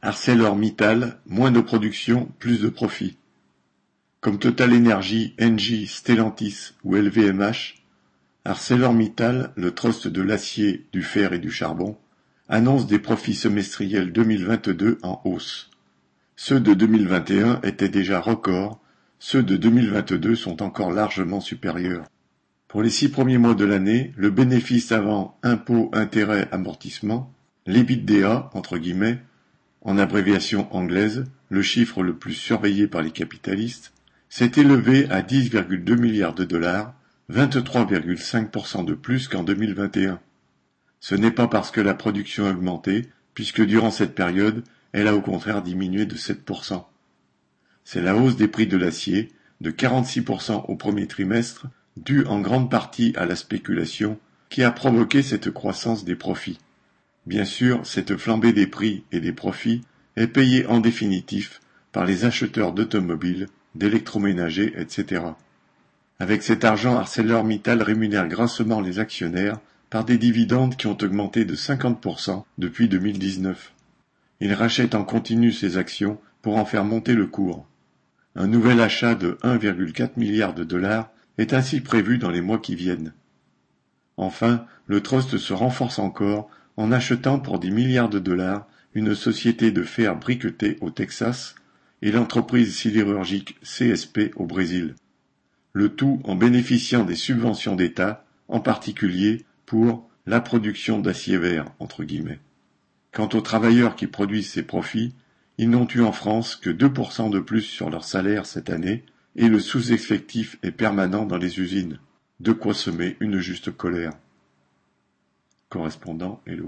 ArcelorMittal, moins de production, plus de profit. Comme TotalEnergies, Engie, Stellantis ou LVMH, ArcelorMittal, le trust de l'acier, du fer et du charbon, annonce des profits semestriels 2022 en hausse. Ceux de 2021 étaient déjà records, ceux de 2022 sont encore largement supérieurs. Pour les six premiers mois de l'année, le bénéfice avant impôts, intérêts, amortissement, l'EBITDA, entre guillemets, en abréviation anglaise, le chiffre le plus surveillé par les capitalistes, s'est élevé à 10,2 milliards de dollars, 23,5% de plus qu'en 2021. Ce n'est pas parce que la production a augmenté, puisque durant cette période, elle a au contraire diminué de 7%. C'est la hausse des prix de l'acier, de 46% au premier trimestre, due en grande partie à la spéculation, qui a provoqué cette croissance des profits. Bien sûr, cette flambée des prix et des profits est payée en définitif par les acheteurs d'automobiles, d'électroménagers, etc. Avec cet argent, ArcelorMittal rémunère grassement les actionnaires par des dividendes qui ont augmenté de 50% depuis 2019. Il rachète en continu ses actions pour en faire monter le cours. Un nouvel achat de 1,4 milliard de dollars est ainsi prévu dans les mois qui viennent. Enfin, le trust se renforce encore en achetant pour des milliards de dollars une société de fer briquetée au Texas et l'entreprise sidérurgique CSP au Brésil. Le tout en bénéficiant des subventions d'État, en particulier pour la production d'acier vert. Quant aux travailleurs qui produisent ces profits, ils n'ont eu en France que 2% de plus sur leur salaire cette année et le sous-effectif est permanent dans les usines. De quoi semer une juste colère. Correspondant Hello.